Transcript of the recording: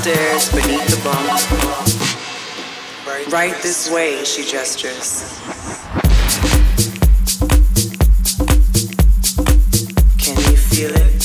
stairs beneath the. Right this way, she gestures. Can you feel it?